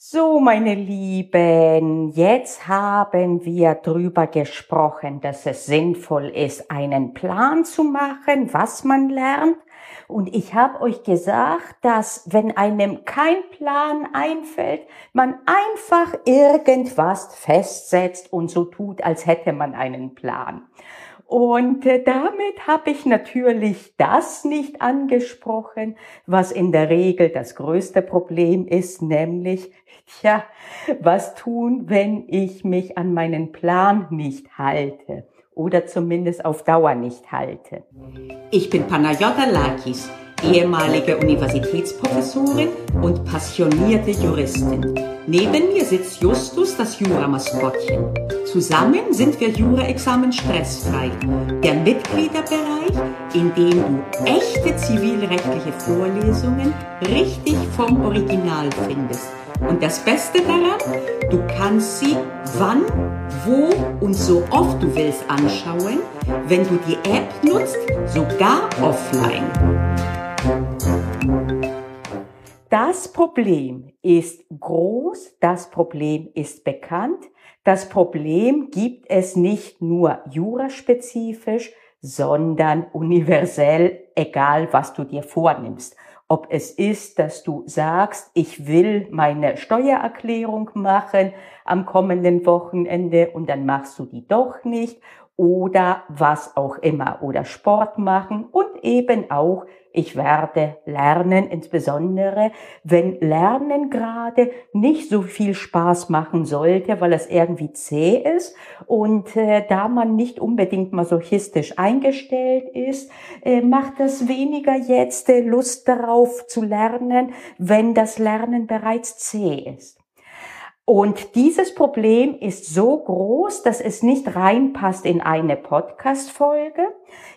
So, meine Lieben, jetzt haben wir drüber gesprochen, dass es sinnvoll ist, einen Plan zu machen, was man lernt. Und ich habe euch gesagt, dass wenn einem kein Plan einfällt, man einfach irgendwas festsetzt und so tut, als hätte man einen Plan. Und äh, damit habe ich natürlich das nicht angesprochen, was in der Regel das größte Problem ist, nämlich, ja, was tun, wenn ich mich an meinen Plan nicht halte oder zumindest auf Dauer nicht halte. Ich bin Panayota Lakis ehemalige Universitätsprofessorin und passionierte Juristin. Neben mir sitzt Justus, das Juramaskottchen. Zusammen sind wir Jura-Examen stressfrei. Der Mitgliederbereich, in dem du echte zivilrechtliche Vorlesungen richtig vom Original findest. Und das Beste daran, du kannst sie wann, wo und so oft du willst anschauen, wenn du die App nutzt, sogar offline. Das Problem ist groß, das Problem ist bekannt, das Problem gibt es nicht nur juraspezifisch, sondern universell, egal was du dir vornimmst. Ob es ist, dass du sagst, ich will meine Steuererklärung machen am kommenden Wochenende und dann machst du die doch nicht oder was auch immer oder Sport machen und eben auch ich werde lernen, insbesondere wenn Lernen gerade nicht so viel Spaß machen sollte, weil es irgendwie zäh ist und äh, da man nicht unbedingt masochistisch eingestellt ist, äh, macht das weniger jetzt äh, Lust darauf zu lernen, wenn das Lernen bereits zäh ist. Und dieses Problem ist so groß, dass es nicht reinpasst in eine Podcast-Folge.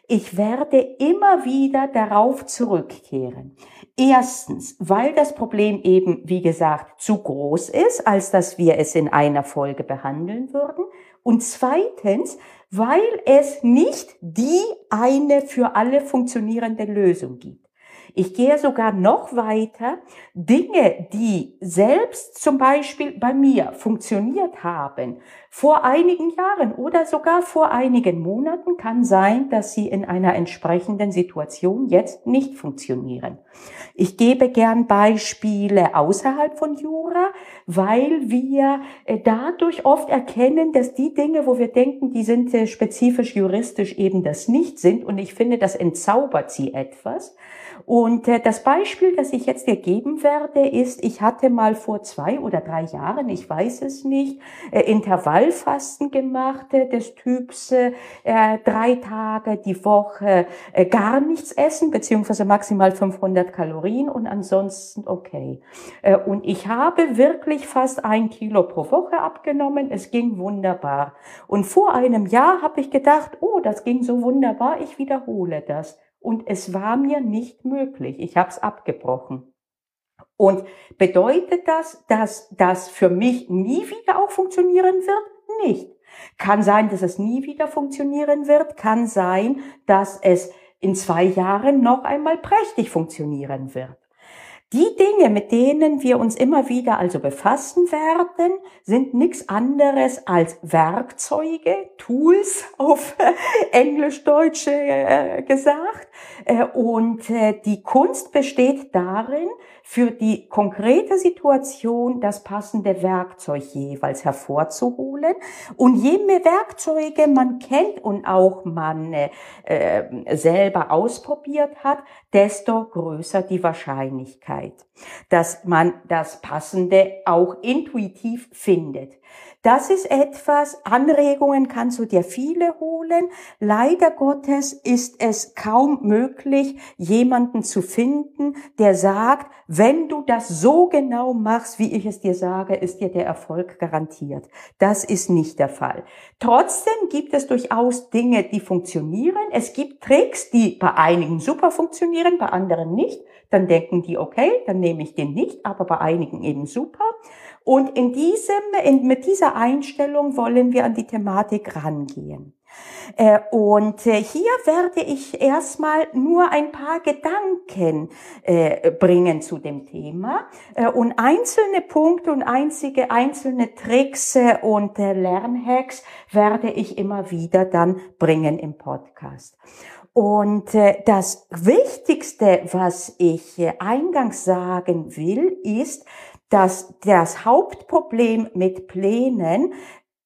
Ich werde immer wieder darauf zurückkehren. Erstens, weil das Problem eben, wie gesagt, zu groß ist, als dass wir es in einer Folge behandeln würden. Und zweitens, weil es nicht die eine für alle funktionierende Lösung gibt. Ich gehe sogar noch weiter. Dinge, die selbst zum Beispiel bei mir funktioniert haben, vor einigen Jahren oder sogar vor einigen Monaten, kann sein, dass sie in einer entsprechenden Situation jetzt nicht funktionieren. Ich gebe gern Beispiele außerhalb von Jura, weil wir äh, dadurch oft erkennen, dass die Dinge, wo wir denken, die sind äh, spezifisch juristisch eben das nicht sind. Und ich finde, das entzaubert sie etwas. Und äh, das Beispiel, das ich jetzt dir geben werde, ist, ich hatte mal vor zwei oder drei Jahren, ich weiß es nicht, äh, Intervallfasten gemacht äh, des Typs äh, drei Tage die Woche äh, gar nichts essen, beziehungsweise maximal 500 Kalorien und ansonsten okay. Äh, und ich habe wirklich fast ein Kilo pro Woche abgenommen. Es ging wunderbar. Und vor einem Jahr habe ich gedacht, oh, das ging so wunderbar, ich wiederhole das und es war mir nicht möglich. Ich habe es abgebrochen. Und bedeutet das, dass das für mich nie wieder auch funktionieren wird? Nicht. Kann sein, dass es nie wieder funktionieren wird. Kann sein, dass es in zwei Jahren noch einmal prächtig funktionieren wird. Die Dinge, mit denen wir uns immer wieder also befassen werden, sind nichts anderes als Werkzeuge, Tools auf Englisch-Deutsch äh, gesagt. Äh, und äh, die Kunst besteht darin, für die konkrete Situation das passende Werkzeug jeweils hervorzuholen. Und je mehr Werkzeuge man kennt und auch man äh, selber ausprobiert hat, desto größer die Wahrscheinlichkeit, dass man das Passende auch intuitiv findet. Das ist etwas, Anregungen kannst du dir viele holen. Leider Gottes ist es kaum möglich, jemanden zu finden, der sagt, wenn du das so genau machst, wie ich es dir sage, ist dir der Erfolg garantiert. Das ist nicht der Fall. Trotzdem gibt es durchaus Dinge, die funktionieren. Es gibt Tricks, die bei einigen super funktionieren, bei anderen nicht. Dann denken die, okay, dann nehme ich den nicht, aber bei einigen eben super. Und in diesem, in, mit dieser Einstellung wollen wir an die Thematik rangehen. Äh, und äh, hier werde ich erstmal nur ein paar Gedanken äh, bringen zu dem Thema und einzelne Punkte und einzige einzelne Tricks und Lernhacks werde ich immer wieder dann bringen im Podcast. Und das Wichtigste, was ich eingangs sagen will, ist, dass das Hauptproblem mit Plänen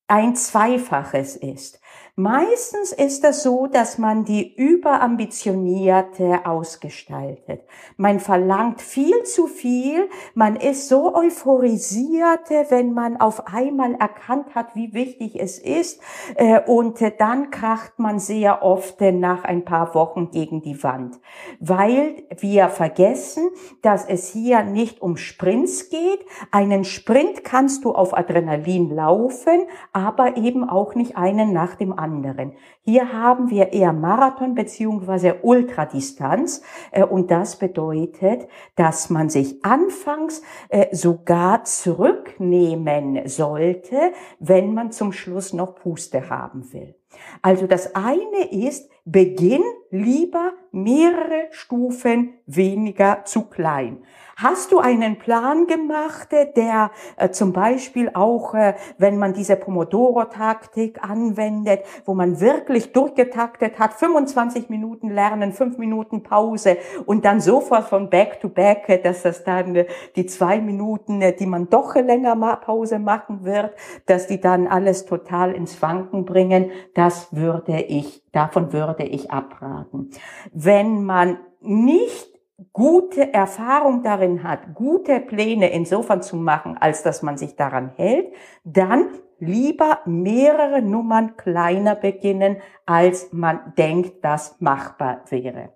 ein zweifaches ist. Meistens ist es so, dass man die überambitionierte ausgestaltet. Man verlangt viel zu viel, man ist so euphorisiert, wenn man auf einmal erkannt hat, wie wichtig es ist, äh, und dann kracht man sehr oft nach ein paar Wochen gegen die Wand, weil wir vergessen, dass es hier nicht um Sprints geht. Einen Sprint kannst du auf Adrenalin laufen, aber eben auch nicht einen nach dem anderen anderen. Hier haben wir eher Marathon beziehungsweise Ultradistanz äh, und das bedeutet, dass man sich anfangs äh, sogar zurücknehmen sollte, wenn man zum Schluss noch Puste haben will. Also das eine ist, beginn lieber mehrere Stufen weniger zu klein. Hast du einen Plan gemacht, der äh, zum Beispiel auch, äh, wenn man diese Pomodoro-Taktik anwendet, wo man wirklich durchgetaktet hat, 25 Minuten lernen, 5 Minuten Pause und dann sofort von Back to Back, äh, dass das dann äh, die zwei Minuten, äh, die man doch länger ma Pause machen wird, dass die dann alles total ins Wanken bringen, das würde ich, davon würde ich abraten. Wenn man nicht gute Erfahrung darin hat, gute Pläne insofern zu machen, als dass man sich daran hält, dann lieber mehrere Nummern kleiner beginnen, als man denkt, das machbar wäre.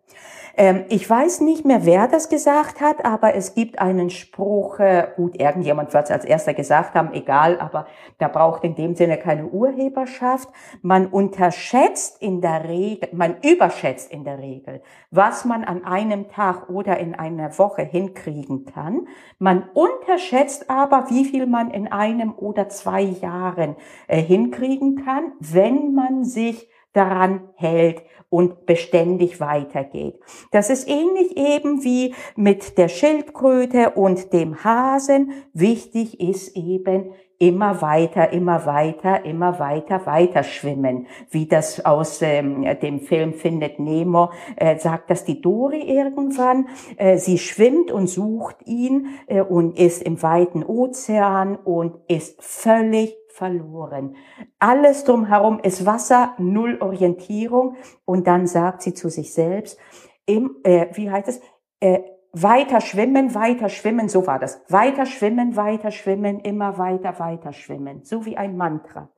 Ähm, ich weiß nicht mehr, wer das gesagt hat, aber es gibt einen Spruch, äh, gut, irgendjemand wird es als erster gesagt haben, egal, aber da braucht in dem Sinne keine Urheberschaft. Man unterschätzt in der Regel, man überschätzt in der Regel, was man an einem Tag oder in einer Woche hinkriegen kann. Man unterschätzt aber, wie viel man in einem oder zwei Jahren äh, hinkriegen kann, wenn man sich daran hält und beständig weitergeht. Das ist ähnlich eben wie mit der Schildkröte und dem Hasen. Wichtig ist eben, immer weiter, immer weiter, immer weiter, weiter schwimmen. Wie das aus ähm, dem Film Findet Nemo äh, sagt, dass die Dory irgendwann, äh, sie schwimmt und sucht ihn äh, und ist im weiten Ozean und ist völlig verloren. Alles drumherum ist Wasser, null Orientierung. Und dann sagt sie zu sich selbst, im, äh, wie heißt es, äh, weiter schwimmen, weiter schwimmen, so war das. Weiter schwimmen, weiter schwimmen, immer weiter, weiter schwimmen. So wie ein Mantra.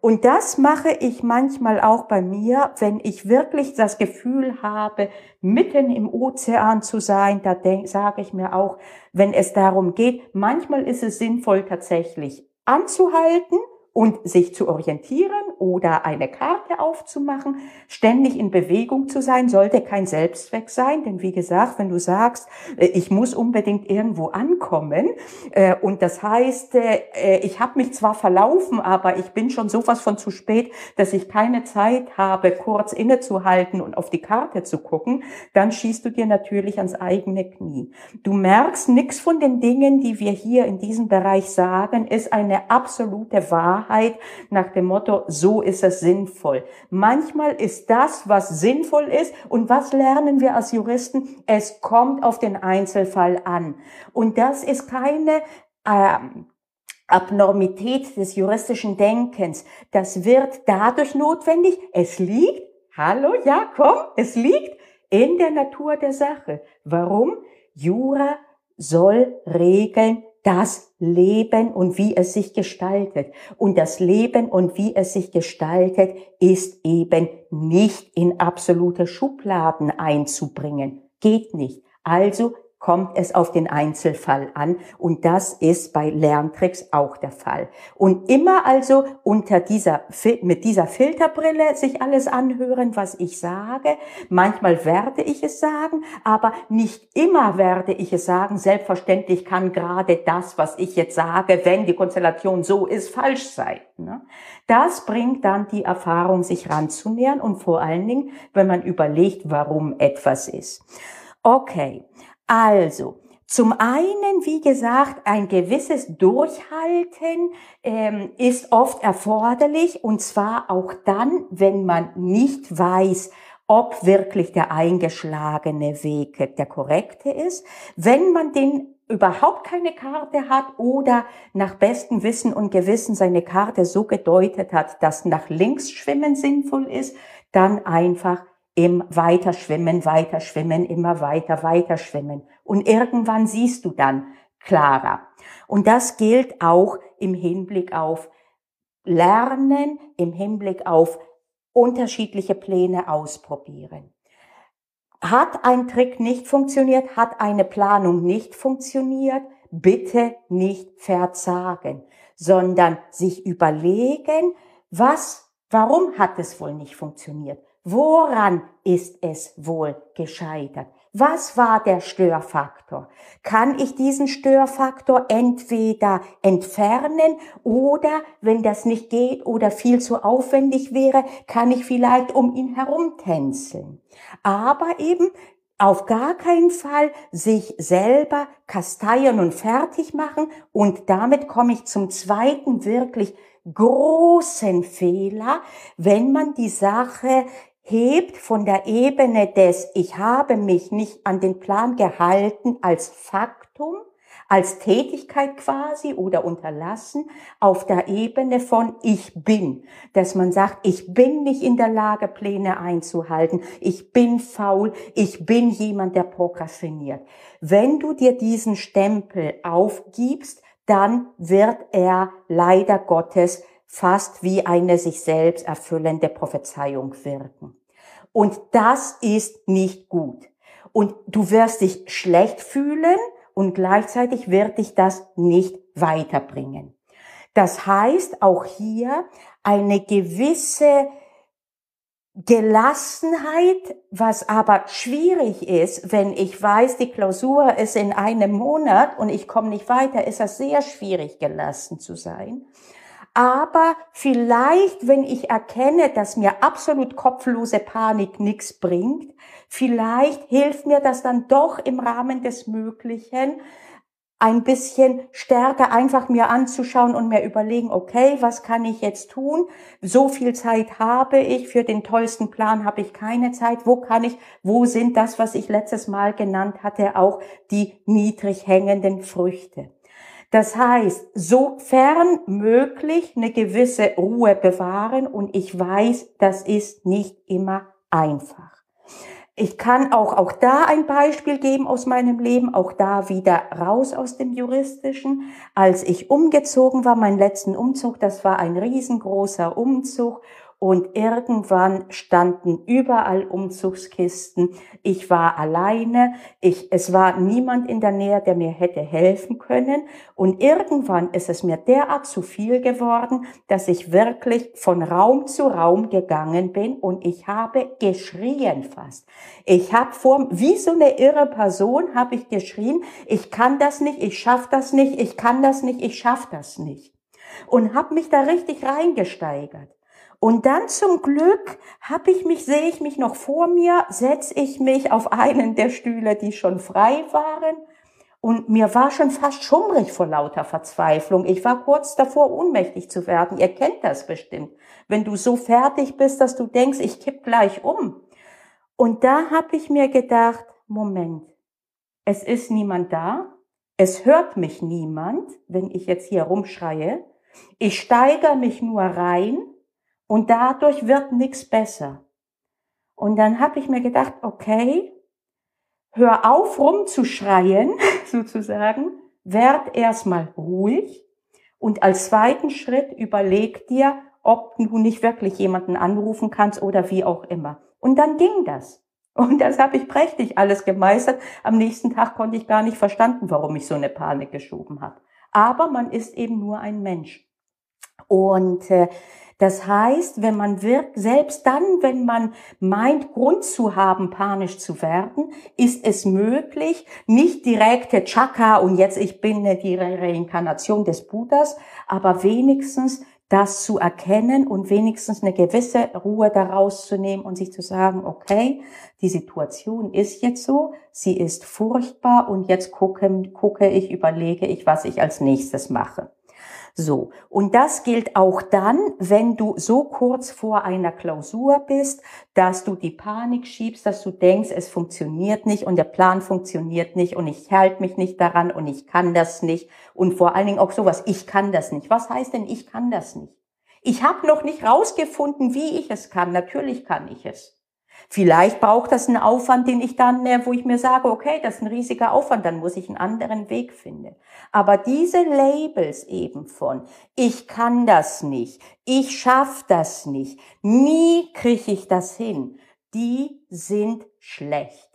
Und das mache ich manchmal auch bei mir, wenn ich wirklich das Gefühl habe, mitten im Ozean zu sein, da sage ich mir auch, wenn es darum geht, manchmal ist es sinnvoll tatsächlich anzuhalten und sich zu orientieren oder eine Karte aufzumachen, ständig in Bewegung zu sein, sollte kein Selbstzweck sein, denn wie gesagt, wenn du sagst, äh, ich muss unbedingt irgendwo ankommen äh, und das heißt, äh, ich habe mich zwar verlaufen, aber ich bin schon sowas von zu spät, dass ich keine Zeit habe, kurz innezuhalten und auf die Karte zu gucken, dann schießt du dir natürlich ans eigene Knie. Du merkst, nichts von den Dingen, die wir hier in diesem Bereich sagen, ist eine absolute Wahrheit Wahrheit nach dem Motto, so ist es sinnvoll. Manchmal ist das, was sinnvoll ist und was lernen wir als Juristen? Es kommt auf den Einzelfall an. Und das ist keine ähm, Abnormität des juristischen Denkens. Das wird dadurch notwendig. Es liegt, hallo, ja, komm, es liegt in der Natur der Sache. Warum? Jura soll Regeln das Leben und wie es sich gestaltet. Und das Leben und wie es sich gestaltet ist eben nicht in absolute Schubladen einzubringen. Geht nicht. Also kommt es auf den Einzelfall an und das ist bei Lerntricks auch der Fall. Und immer also unter dieser, mit dieser Filterbrille sich alles anhören, was ich sage. Manchmal werde ich es sagen, aber nicht immer werde ich es sagen. Selbstverständlich kann gerade das, was ich jetzt sage, wenn die Konstellation so ist, falsch sein. Ne? Das bringt dann die Erfahrung, sich ranzunähern und vor allen Dingen, wenn man überlegt, warum etwas ist. Okay, also, zum einen, wie gesagt, ein gewisses Durchhalten ähm, ist oft erforderlich und zwar auch dann, wenn man nicht weiß, ob wirklich der eingeschlagene Weg der korrekte ist. Wenn man den überhaupt keine Karte hat oder nach bestem Wissen und Gewissen seine Karte so gedeutet hat, dass nach links schwimmen sinnvoll ist, dann einfach im Weiterschwimmen, Weiterschwimmen, immer weiter, Weiterschwimmen. Und irgendwann siehst du dann klarer. Und das gilt auch im Hinblick auf Lernen, im Hinblick auf unterschiedliche Pläne ausprobieren. Hat ein Trick nicht funktioniert, hat eine Planung nicht funktioniert, bitte nicht verzagen, sondern sich überlegen, was, warum hat es wohl nicht funktioniert? Woran ist es wohl gescheitert? Was war der Störfaktor? Kann ich diesen Störfaktor entweder entfernen oder, wenn das nicht geht oder viel zu aufwendig wäre, kann ich vielleicht um ihn herum tänzeln. Aber eben auf gar keinen Fall sich selber kasteien und fertig machen. Und damit komme ich zum zweiten wirklich großen Fehler, wenn man die Sache hebt von der Ebene des Ich habe mich nicht an den Plan gehalten als Faktum, als Tätigkeit quasi oder unterlassen, auf der Ebene von Ich bin, dass man sagt, ich bin nicht in der Lage, Pläne einzuhalten, ich bin faul, ich bin jemand, der prokrastiniert. Wenn du dir diesen Stempel aufgibst, dann wird er leider Gottes fast wie eine sich selbst erfüllende Prophezeiung wirken. Und das ist nicht gut. Und du wirst dich schlecht fühlen und gleichzeitig wird dich das nicht weiterbringen. Das heißt auch hier eine gewisse Gelassenheit, was aber schwierig ist, wenn ich weiß, die Klausur ist in einem Monat und ich komme nicht weiter, ist das sehr schwierig, gelassen zu sein. Aber vielleicht, wenn ich erkenne, dass mir absolut kopflose Panik nichts bringt, vielleicht hilft mir das dann doch im Rahmen des Möglichen, ein bisschen stärker einfach mir anzuschauen und mir überlegen, okay, was kann ich jetzt tun? So viel Zeit habe ich, für den tollsten Plan habe ich keine Zeit. Wo kann ich, wo sind das, was ich letztes Mal genannt hatte, auch die niedrig hängenden Früchte? Das heißt, sofern möglich eine gewisse Ruhe bewahren und ich weiß, das ist nicht immer einfach. Ich kann auch, auch da ein Beispiel geben aus meinem Leben, auch da wieder raus aus dem Juristischen. Als ich umgezogen war, mein letzten Umzug, das war ein riesengroßer Umzug und irgendwann standen überall Umzugskisten. Ich war alleine. Ich, es war niemand in der Nähe, der mir hätte helfen können. Und irgendwann ist es mir derart zu viel geworden, dass ich wirklich von Raum zu Raum gegangen bin und ich habe geschrien fast. Ich habe vor, wie so eine irre Person habe ich geschrien, ich kann das nicht, ich schaff das nicht, ich kann das nicht, ich schaff das nicht. Und habe mich da richtig reingesteigert. Und dann zum Glück habe ich mich, sehe ich mich noch vor mir, setze ich mich auf einen der Stühle, die schon frei waren. Und mir war schon fast schummrig vor lauter Verzweiflung. Ich war kurz davor, ohnmächtig zu werden. Ihr kennt das bestimmt. Wenn du so fertig bist, dass du denkst, ich kipp gleich um. Und da habe ich mir gedacht, Moment, es ist niemand da. Es hört mich niemand, wenn ich jetzt hier rumschreie. Ich steigere mich nur rein und dadurch wird nichts besser. Und dann habe ich mir gedacht, okay, hör auf rumzuschreien, sozusagen, werd erstmal ruhig und als zweiten Schritt überleg dir, ob du nicht wirklich jemanden anrufen kannst oder wie auch immer. Und dann ging das. Und das habe ich prächtig alles gemeistert. Am nächsten Tag konnte ich gar nicht verstanden, warum ich so eine Panik geschoben habe. Aber man ist eben nur ein Mensch. Und äh, das heißt, wenn man wirkt, selbst dann, wenn man meint, Grund zu haben, panisch zu werden, ist es möglich, nicht direkte Chaka und jetzt ich bin die Reinkarnation des Buddhas, aber wenigstens das zu erkennen und wenigstens eine gewisse Ruhe daraus zu nehmen und sich zu sagen, okay, die Situation ist jetzt so, sie ist furchtbar und jetzt gucke, gucke ich, überlege ich, was ich als nächstes mache. So. Und das gilt auch dann, wenn du so kurz vor einer Klausur bist, dass du die Panik schiebst, dass du denkst, es funktioniert nicht und der Plan funktioniert nicht und ich halte mich nicht daran und ich kann das nicht. Und vor allen Dingen auch sowas, ich kann das nicht. Was heißt denn, ich kann das nicht? Ich habe noch nicht rausgefunden, wie ich es kann. Natürlich kann ich es. Vielleicht braucht das einen Aufwand, den ich dann, äh, wo ich mir sage, okay, das ist ein riesiger Aufwand, dann muss ich einen anderen Weg finden. Aber diese Labels eben von, ich kann das nicht, ich schaff das nicht, nie kriege ich das hin, die sind schlecht.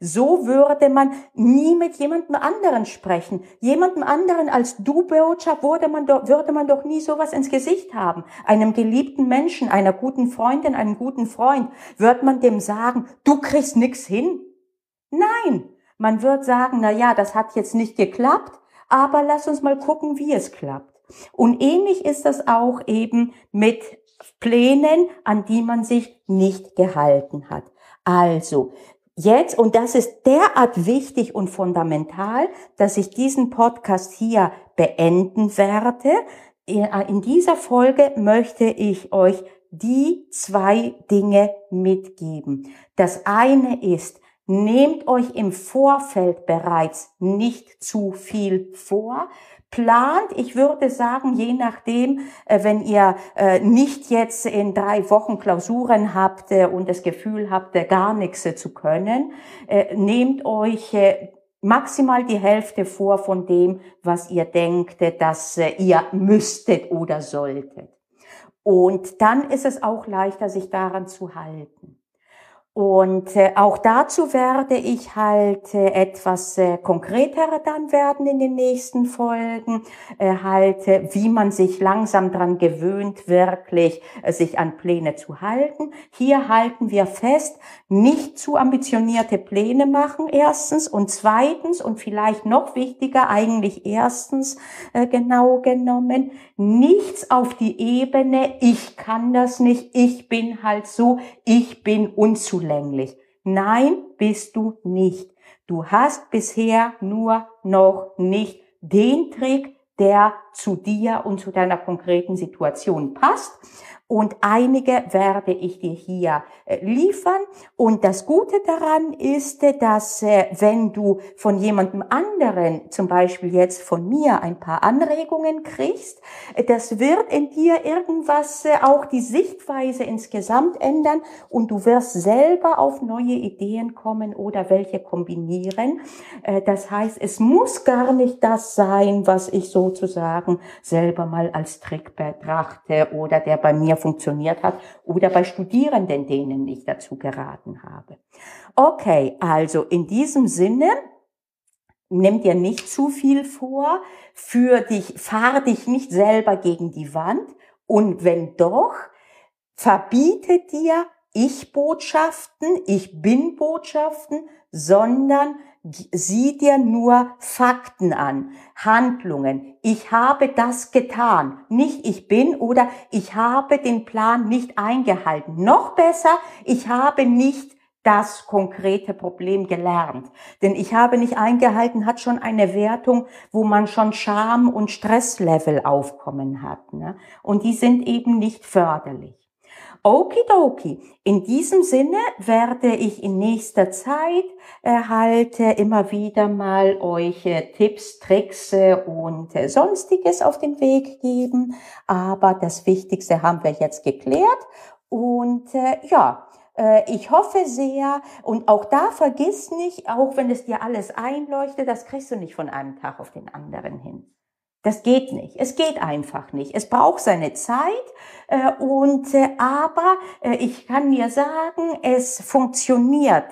So würde man nie mit jemandem anderen sprechen. Jemandem anderen als du Botschaft würde man, doch, würde man doch nie sowas ins Gesicht haben. Einem geliebten Menschen, einer guten Freundin, einem guten Freund, wird man dem sagen, du kriegst nix hin? Nein. Man wird sagen, na ja, das hat jetzt nicht geklappt, aber lass uns mal gucken, wie es klappt. Und ähnlich ist das auch eben mit Plänen, an die man sich nicht gehalten hat. Also, jetzt, und das ist derart wichtig und fundamental, dass ich diesen Podcast hier beenden werde. In dieser Folge möchte ich euch die zwei Dinge mitgeben. Das eine ist, nehmt euch im Vorfeld bereits nicht zu viel vor, plant, ich würde sagen, je nachdem, äh, wenn ihr äh, nicht jetzt in drei Wochen Klausuren habt äh, und das Gefühl habt, gar nichts zu können, nehmt euch maximal die Hälfte vor von dem, was ihr denkt, dass ihr müsstet oder solltet. Und dann ist es auch leichter, sich daran zu halten. Und äh, auch dazu werde ich halt äh, etwas äh, konkreter dann werden in den nächsten Folgen, äh, halt äh, wie man sich langsam dran gewöhnt, wirklich äh, sich an Pläne zu halten. Hier halten wir fest, nicht zu ambitionierte Pläne machen erstens und zweitens und vielleicht noch wichtiger eigentlich erstens äh, genau genommen, nichts auf die Ebene, ich kann das nicht, ich bin halt so, ich bin unzulänglich unzulänglich. Nein, bist du nicht. Du hast bisher nur noch nicht den Trick, der zu dir und zu deiner konkreten Situation passt und einige werde ich dir hier äh, liefern. Und das Gute daran ist, dass äh, wenn du von jemandem anderen, zum Beispiel jetzt von mir, ein paar Anregungen kriegst, äh, das wird in dir irgendwas auch die Sichtweise insgesamt ändern und du wirst selber auf neue Ideen kommen oder welche kombinieren. Das heißt, es muss gar nicht das sein, was ich sozusagen selber mal als Trick betrachte oder der bei mir funktioniert hat oder bei Studierenden, denen ich dazu geraten habe. Okay, also in diesem Sinne, nimm dir nicht zu viel vor, für dich, fahr dich nicht selber gegen die Wand und wenn doch, verbiete dir Ich-Botschaften, Ich-Bin-Botschaften, sondern sieh dir nur Fakten an, Handlungen. Ich habe das getan, nicht ich bin oder ich habe den Plan nicht eingehalten. Noch besser, ich habe nicht das konkrete Problem gelernt. Denn ich habe nicht eingehalten, hat schon eine Wertung, wo man schon Scham und Stresslevel aufkommen hat. Ne? Und die sind eben nicht förderlich. Okidoki. In diesem Sinne werde ich in nächster Zeit halt äh, immer wieder mal euch äh, Tipps, Tricks äh, und sonstiges auf den Weg geben. Aber das Wichtigste haben wir jetzt geklärt. Und ja, ich hoffe sehr, und auch da vergiss nicht, auch wenn es dir alles einleuchtet, das kriegst du nicht von einem Tag auf den anderen hin. Das geht nicht. Es geht einfach nicht. Es braucht seine Zeit. Äh, und äh, aber äh, ich kann dir sagen, es funktioniert.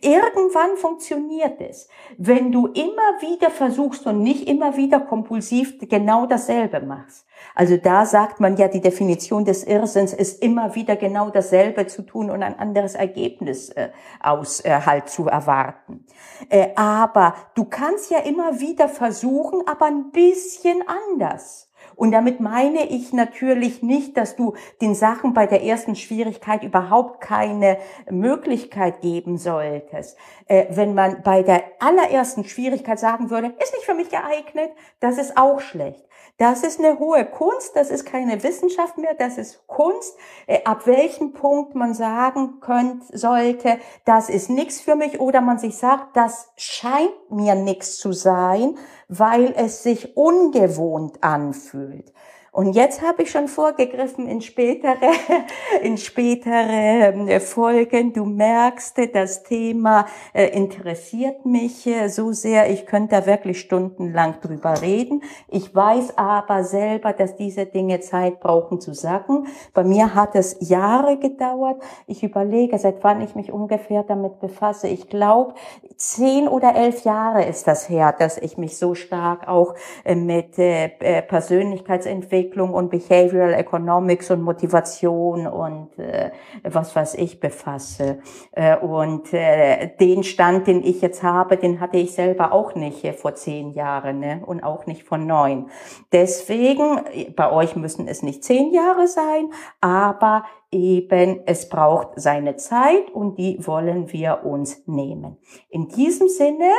Irgendwann funktioniert es, wenn du immer wieder versuchst und nicht immer wieder kompulsiv genau dasselbe machst. Also da sagt man ja, die Definition des Irrsinns ist immer wieder genau dasselbe zu tun und ein anderes Ergebnis äh, aus äh, halt zu erwarten. Äh, aber du kannst ja immer wieder versuchen, aber ein bisschen anders. Und damit meine ich natürlich nicht, dass du den Sachen bei der ersten Schwierigkeit überhaupt keine Möglichkeit geben solltest. Äh, wenn man bei der allerersten Schwierigkeit sagen würde, ist nicht für mich geeignet, das ist auch schlecht. Das ist eine hohe Kunst, das ist keine Wissenschaft mehr, das ist Kunst, äh, ab welchem Punkt man sagen könnte, sollte, das ist nichts für mich oder man sich sagt, das scheint mir nichts zu sein, weil es sich ungewohnt anfühlt. Und jetzt habe ich schon vorgegriffen in spätere, in spätere ähm, Folgen. Du merkst, das Thema äh, interessiert mich äh, so sehr. Ich könnte da wirklich stundenlang drüber reden. Ich weiß aber selber, dass diese Dinge Zeit brauchen zu sacken. Bei mir hat es Jahre gedauert. Ich überlege, seit wann ich mich ungefähr damit befasse. Ich glaube, zehn oder elf Jahre ist das her, dass ich mich so stark auch äh, mit Persönlichkeitsentwicklung Entwicklung und Behavioral Economics und Motivation und äh, was weiß ich befasse. Äh, und äh, den Stand, den ich jetzt habe, den hatte ich selber auch nicht äh, vor zehn Jahren ne? und auch nicht vor neun. Deswegen, bei euch müssen es nicht zehn Jahre sein, aber eben, es braucht seine Zeit und die wollen wir uns nehmen. In diesem Sinne,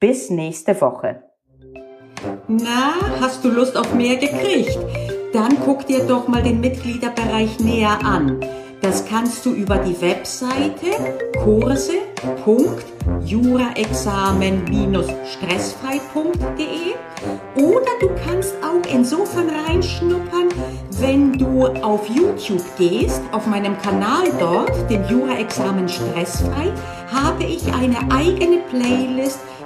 bis nächste Woche. Na, hast du Lust auf mehr gekriegt? Dann guck dir doch mal den Mitgliederbereich näher an. Das kannst du über die Webseite kurse.juraexamen-stressfrei.de oder du kannst auch insofern reinschnuppern, wenn du auf YouTube gehst, auf meinem Kanal dort, dem Jura-Examen Stressfrei, habe ich eine eigene Playlist